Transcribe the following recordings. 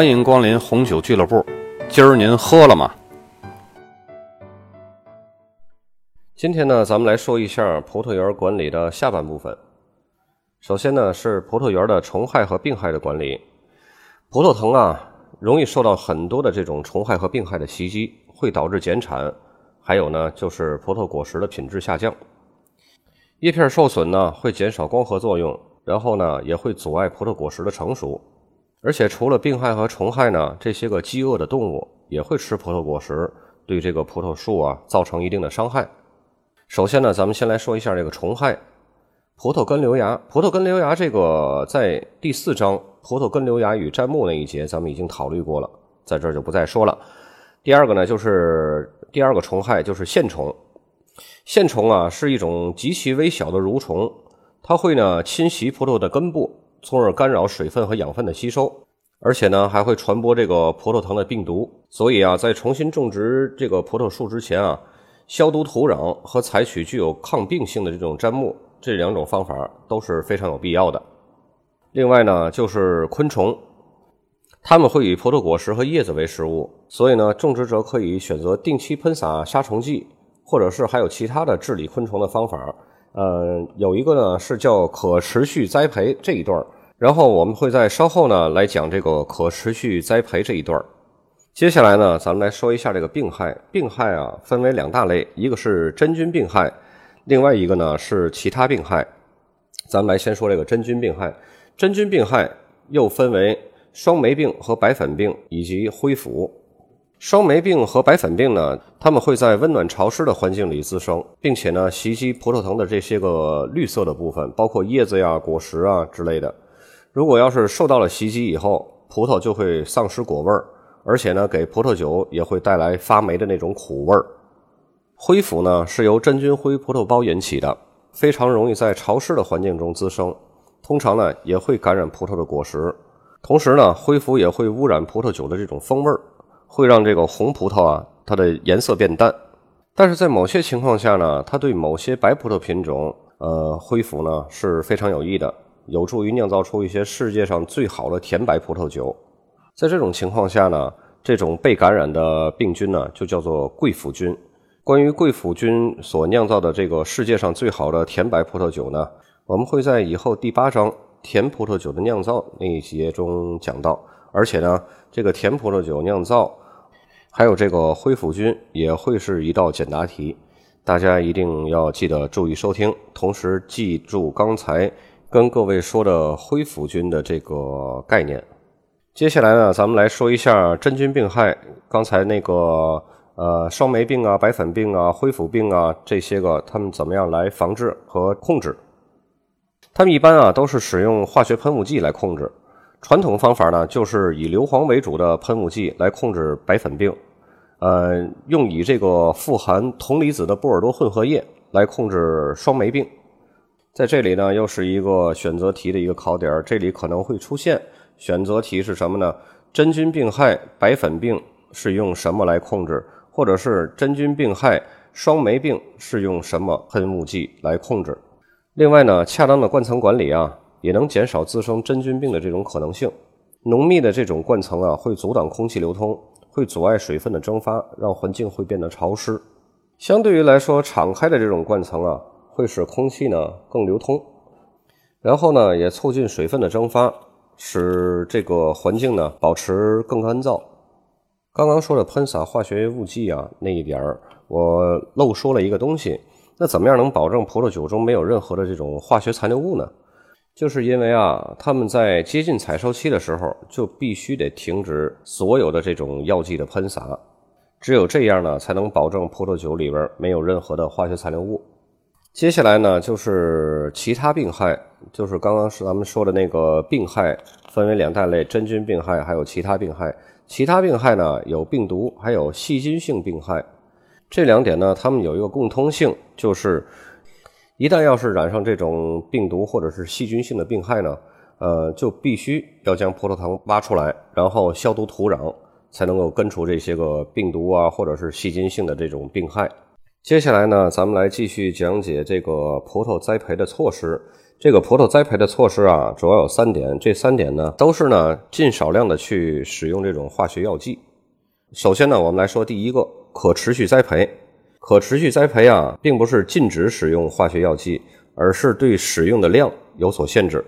欢迎光临红酒俱乐部。今儿您喝了吗？今天呢，咱们来说一下葡萄园管理的下半部分。首先呢，是葡萄园的虫害和病害的管理。葡萄藤啊，容易受到很多的这种虫害和病害的袭击，会导致减产。还有呢，就是葡萄果实的品质下降。叶片受损呢，会减少光合作用，然后呢，也会阻碍葡萄果实的成熟。而且除了病害和虫害呢，这些个饥饿的动物也会吃葡萄果实，对这个葡萄树啊造成一定的伤害。首先呢，咱们先来说一下这个虫害，葡萄根瘤芽。葡萄根瘤芽这个在第四章葡萄根瘤芽与砧木那一节咱们已经考虑过了，在这儿就不再说了。第二个呢，就是第二个虫害就是线虫。线虫啊是一种极其微小的蠕虫，它会呢侵袭葡萄的根部。从而干扰水分和养分的吸收，而且呢还会传播这个葡萄藤的病毒。所以啊，在重新种植这个葡萄树之前啊，消毒土壤和采取具有抗病性的这种砧木，这两种方法都是非常有必要的。另外呢，就是昆虫，它们会以葡萄果实和叶子为食物，所以呢，种植者可以选择定期喷洒杀虫剂，或者是还有其他的治理昆虫的方法。呃，有一个呢是叫可持续栽培这一段然后我们会在稍后呢来讲这个可持续栽培这一段接下来呢，咱们来说一下这个病害。病害啊分为两大类，一个是真菌病害，另外一个呢是其他病害。咱们来先说这个真菌病害。真菌病害又分为双霉病和白粉病以及灰腐。霜霉病和白粉病呢，它们会在温暖潮湿的环境里滋生，并且呢袭击葡萄藤的这些个绿色的部分，包括叶子呀、果实啊之类的。如果要是受到了袭击以后，葡萄就会丧失果味儿，而且呢给葡萄酒也会带来发霉的那种苦味儿。灰腐呢是由真菌灰葡萄孢引起的，非常容易在潮湿的环境中滋生，通常呢也会感染葡萄的果实，同时呢灰腐也会污染葡萄酒的这种风味儿。会让这个红葡萄啊，它的颜色变淡，但是在某些情况下呢，它对某些白葡萄品种，呃，恢复呢是非常有益的，有助于酿造出一些世界上最好的甜白葡萄酒。在这种情况下呢，这种被感染的病菌呢就叫做贵腐菌。关于贵腐菌所酿造的这个世界上最好的甜白葡萄酒呢，我们会在以后第八章甜葡萄酒的酿造那一节中讲到，而且呢，这个甜葡萄酒酿造。还有这个灰腐菌也会是一道简答题，大家一定要记得注意收听，同时记住刚才跟各位说的灰腐菌的这个概念。接下来呢，咱们来说一下真菌病害。刚才那个呃双霉病啊、白粉病啊、灰腐病啊这些个，他们怎么样来防治和控制？他们一般啊都是使用化学喷雾剂来控制。传统方法呢，就是以硫磺为主的喷雾剂来控制白粉病，呃，用以这个富含铜离子的波尔多混合液来控制双霉病。在这里呢，又是一个选择题的一个考点，这里可能会出现选择题是什么呢？真菌病害白粉病是用什么来控制？或者是真菌病害双霉病是用什么喷雾剂来控制？另外呢，恰当的灌层管理啊。也能减少滋生真菌病的这种可能性。浓密的这种灌层啊，会阻挡空气流通，会阻碍水分的蒸发，让环境会变得潮湿。相对于来说，敞开的这种灌层啊，会使空气呢更流通，然后呢也促进水分的蒸发，使这个环境呢保持更干燥。刚刚说的喷洒化学物剂啊那一点儿，我漏说了一个东西。那怎么样能保证葡萄酒中没有任何的这种化学残留物呢？就是因为啊，他们在接近采收期的时候，就必须得停止所有的这种药剂的喷洒，只有这样呢，才能保证葡萄酒里边没有任何的化学残留物。接下来呢，就是其他病害，就是刚刚是咱们说的那个病害，分为两大类：真菌病害，还有其他病害。其他病害呢，有病毒，还有细菌性病害。这两点呢，它们有一个共通性，就是。一旦要是染上这种病毒或者是细菌性的病害呢，呃，就必须要将葡萄藤挖出来，然后消毒土壤，才能够根除这些个病毒啊或者是细菌性的这种病害。接下来呢，咱们来继续讲解这个葡萄栽培的措施。这个葡萄栽培的措施啊，主要有三点。这三点呢，都是呢尽少量的去使用这种化学药剂。首先呢，我们来说第一个，可持续栽培。可持续栽培啊，并不是禁止使用化学药剂，而是对使用的量有所限制。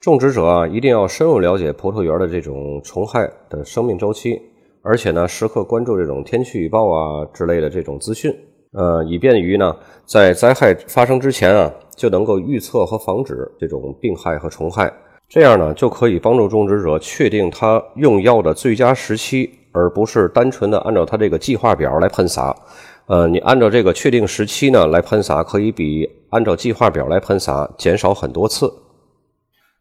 种植者啊，一定要深入了解葡萄园的这种虫害的生命周期，而且呢，时刻关注这种天气预报啊之类的这种资讯，呃，以便于呢，在灾害发生之前啊，就能够预测和防止这种病害和虫害。这样呢，就可以帮助种植者确定他用药的最佳时期，而不是单纯的按照他这个计划表来喷洒。呃，你按照这个确定时期呢来喷洒，可以比按照计划表来喷洒减少很多次。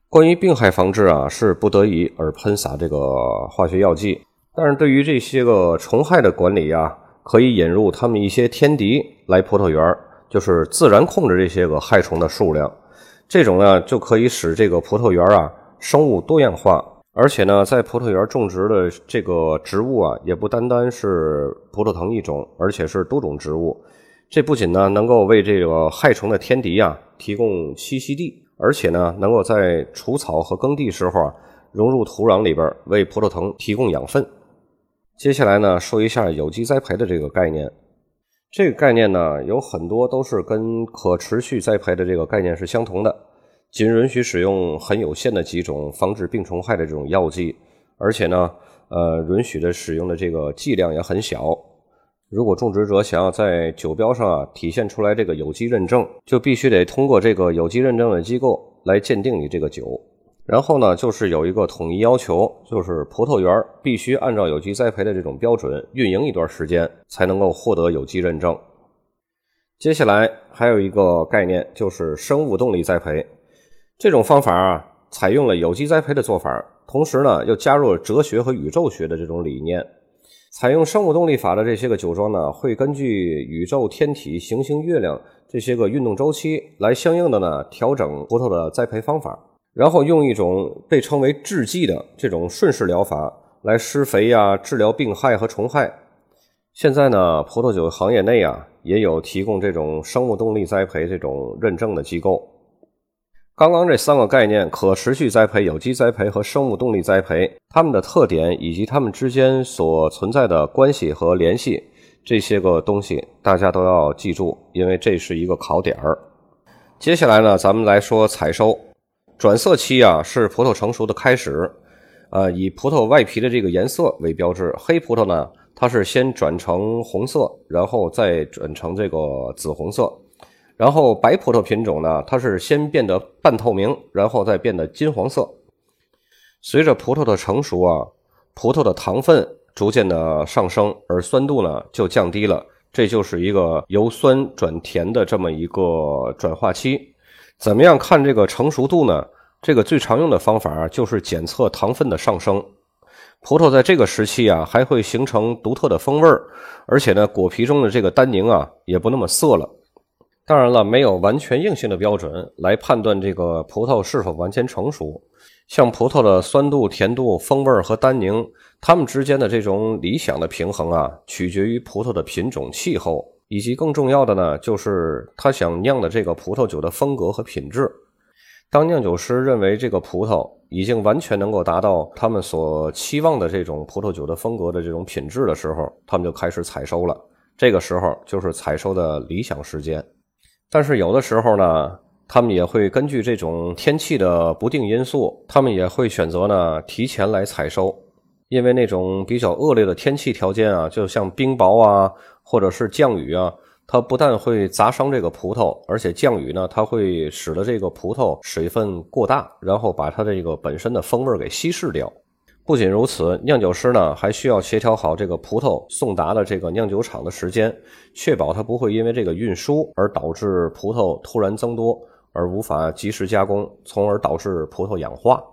关于病害防治啊，是不得已而喷洒这个化学药剂。但是对于这些个虫害的管理啊，可以引入他们一些天敌来葡萄园，就是自然控制这些个害虫的数量。这种呢，就可以使这个葡萄园啊生物多样化。而且呢，在葡萄园种植的这个植物啊，也不单单是葡萄藤一种，而且是多种植物。这不仅呢能够为这个害虫的天敌啊提供栖息地。而且呢，能够在除草和耕地时候啊，融入土壤里边，为葡萄藤提供养分。接下来呢，说一下有机栽培的这个概念。这个概念呢，有很多都是跟可持续栽培的这个概念是相同的，仅允许使用很有限的几种防治病虫害的这种药剂，而且呢，呃，允许的使用的这个剂量也很小。如果种植者想要在酒标上啊体现出来这个有机认证，就必须得通过这个有机认证的机构来鉴定你这个酒。然后呢，就是有一个统一要求，就是葡萄园必须按照有机栽培的这种标准运营一段时间，才能够获得有机认证。接下来还有一个概念，就是生物动力栽培。这种方法啊，采用了有机栽培的做法，同时呢，又加入了哲学和宇宙学的这种理念。采用生物动力法的这些个酒庄呢，会根据宇宙、天体、行星、月亮这些个运动周期来相应的呢调整葡萄的栽培方法，然后用一种被称为制剂的这种顺势疗法来施肥呀、治疗病害和虫害。现在呢，葡萄酒行业内啊也有提供这种生物动力栽培这种认证的机构。刚刚这三个概念——可持续栽培、有机栽培和生物动力栽培，它们的特点以及它们之间所存在的关系和联系，这些个东西大家都要记住，因为这是一个考点儿。接下来呢，咱们来说采收。转色期啊，是葡萄成熟的开始。呃，以葡萄外皮的这个颜色为标志。黑葡萄呢，它是先转成红色，然后再转成这个紫红色。然后白葡萄品种呢，它是先变得半透明，然后再变得金黄色。随着葡萄的成熟啊，葡萄的糖分逐渐的上升，而酸度呢就降低了。这就是一个由酸转甜的这么一个转化期。怎么样看这个成熟度呢？这个最常用的方法就是检测糖分的上升。葡萄在这个时期啊，还会形成独特的风味儿，而且呢，果皮中的这个单宁啊，也不那么涩了。当然了，没有完全硬性的标准来判断这个葡萄是否完全成熟。像葡萄的酸度、甜度、风味和单宁，它们之间的这种理想的平衡啊，取决于葡萄的品种、气候，以及更重要的呢，就是他想酿的这个葡萄酒的风格和品质。当酿酒师认为这个葡萄已经完全能够达到他们所期望的这种葡萄酒的风格的这种品质的时候，他们就开始采收了。这个时候就是采收的理想时间。但是有的时候呢，他们也会根据这种天气的不定因素，他们也会选择呢提前来采收，因为那种比较恶劣的天气条件啊，就像冰雹啊，或者是降雨啊，它不但会砸伤这个葡萄，而且降雨呢，它会使得这个葡萄水分过大，然后把它这个本身的风味给稀释掉。不仅如此，酿酒师呢还需要协调好这个葡萄送达的这个酿酒厂的时间，确保它不会因为这个运输而导致葡萄突然增多而无法及时加工，从而导致葡萄氧化。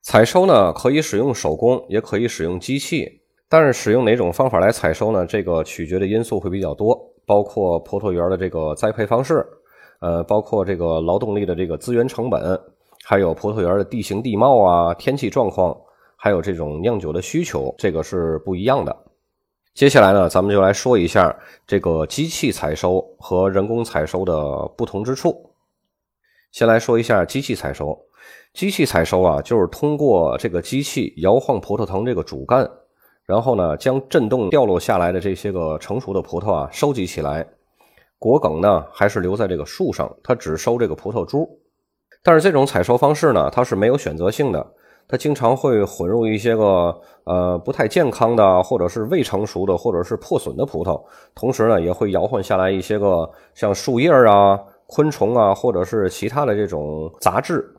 采收呢可以使用手工，也可以使用机器，但是使用哪种方法来采收呢？这个取决的因素会比较多，包括葡萄园的这个栽培方式，呃，包括这个劳动力的这个资源成本，还有葡萄园的地形地貌啊、天气状况。还有这种酿酒的需求，这个是不一样的。接下来呢，咱们就来说一下这个机器采收和人工采收的不同之处。先来说一下机器采收。机器采收啊，就是通过这个机器摇晃葡萄藤这个主干，然后呢，将震动掉落下来的这些个成熟的葡萄啊收集起来。果梗呢，还是留在这个树上，它只收这个葡萄珠。但是这种采收方式呢，它是没有选择性的，它经常会混入一些个呃不太健康的，或者是未成熟的，或者是破损的葡萄。同时呢，也会摇晃下来一些个像树叶啊、昆虫啊，或者是其他的这种杂质。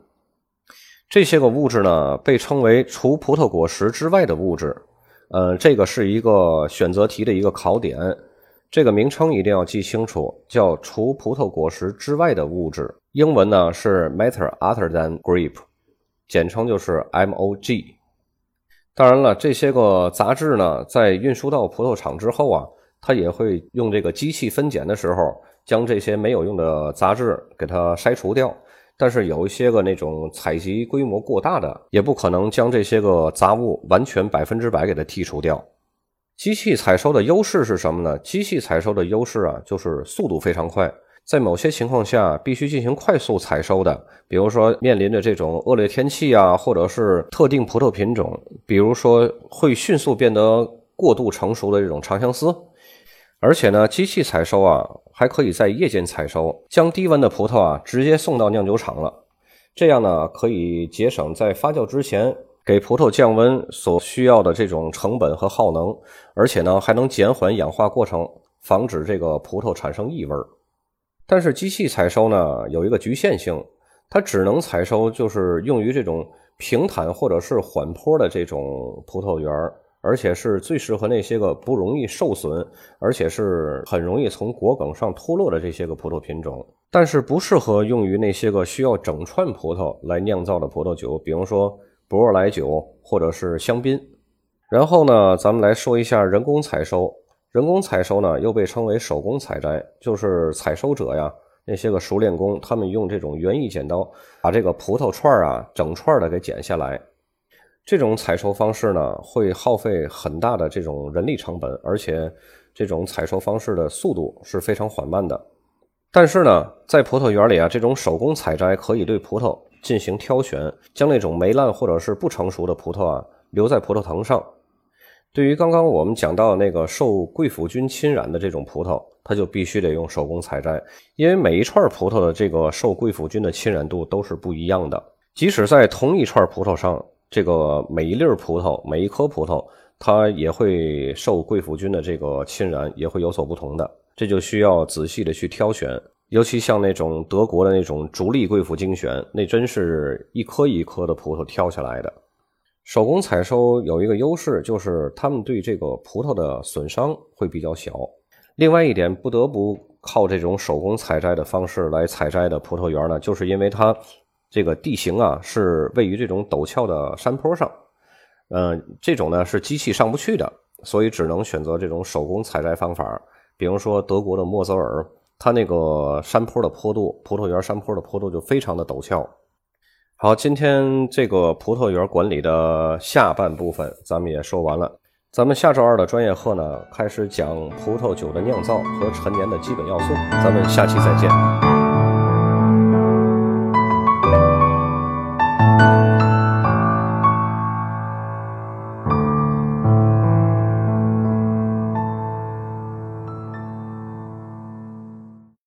这些个物质呢，被称为除葡萄果实之外的物质。呃，这个是一个选择题的一个考点，这个名称一定要记清楚，叫除葡萄果实之外的物质。英文呢是 matter other than grape，简称就是 MOG。当然了，这些个杂质呢，在运输到葡萄厂之后啊，它也会用这个机器分拣的时候，将这些没有用的杂质给它筛除掉。但是有一些个那种采集规模过大的，也不可能将这些个杂物完全百分之百给它剔除掉。机器采收的优势是什么呢？机器采收的优势啊，就是速度非常快。在某些情况下，必须进行快速采收的，比如说面临着这种恶劣天气啊，或者是特定葡萄品种，比如说会迅速变得过度成熟的这种长相思。而且呢，机器采收啊，还可以在夜间采收，将低温的葡萄啊直接送到酿酒厂了。这样呢，可以节省在发酵之前给葡萄降温所需要的这种成本和耗能，而且呢，还能减缓氧化过程，防止这个葡萄产生异味。但是机器采收呢，有一个局限性，它只能采收就是用于这种平坦或者是缓坡的这种葡萄园儿。而且是最适合那些个不容易受损，而且是很容易从果梗上脱落的这些个葡萄品种，但是不适合用于那些个需要整串葡萄来酿造的葡萄酒，比如说博若莱酒或者是香槟。然后呢，咱们来说一下人工采收。人工采收呢，又被称为手工采摘，就是采收者呀，那些个熟练工，他们用这种园艺剪刀把这个葡萄串啊整串的给剪下来。这种采收方式呢，会耗费很大的这种人力成本，而且这种采收方式的速度是非常缓慢的。但是呢，在葡萄园里啊，这种手工采摘可以对葡萄进行挑选，将那种霉烂或者是不成熟的葡萄啊留在葡萄藤上。对于刚刚我们讲到那个受贵腐菌侵染的这种葡萄，它就必须得用手工采摘，因为每一串葡萄的这个受贵腐菌的侵染度都是不一样的，即使在同一串葡萄上。这个每一粒葡萄，每一颗葡萄，它也会受贵腐菌的这个侵染，也会有所不同的。这就需要仔细的去挑选，尤其像那种德国的那种逐利贵腐精选，那真是一颗一颗的葡萄挑下来的。手工采收有一个优势，就是他们对这个葡萄的损伤会比较小。另外一点，不得不靠这种手工采摘的方式来采摘的葡萄园呢，就是因为它。这个地形啊，是位于这种陡峭的山坡上，嗯，这种呢是机器上不去的，所以只能选择这种手工采摘方法。比如说德国的莫泽尔，它那个山坡的坡度，葡萄园山坡的坡度就非常的陡峭。好，今天这个葡萄园管理的下半部分咱们也说完了，咱们下周二的专业课呢，开始讲葡萄酒的酿造和陈年的基本要素，咱们下期再见。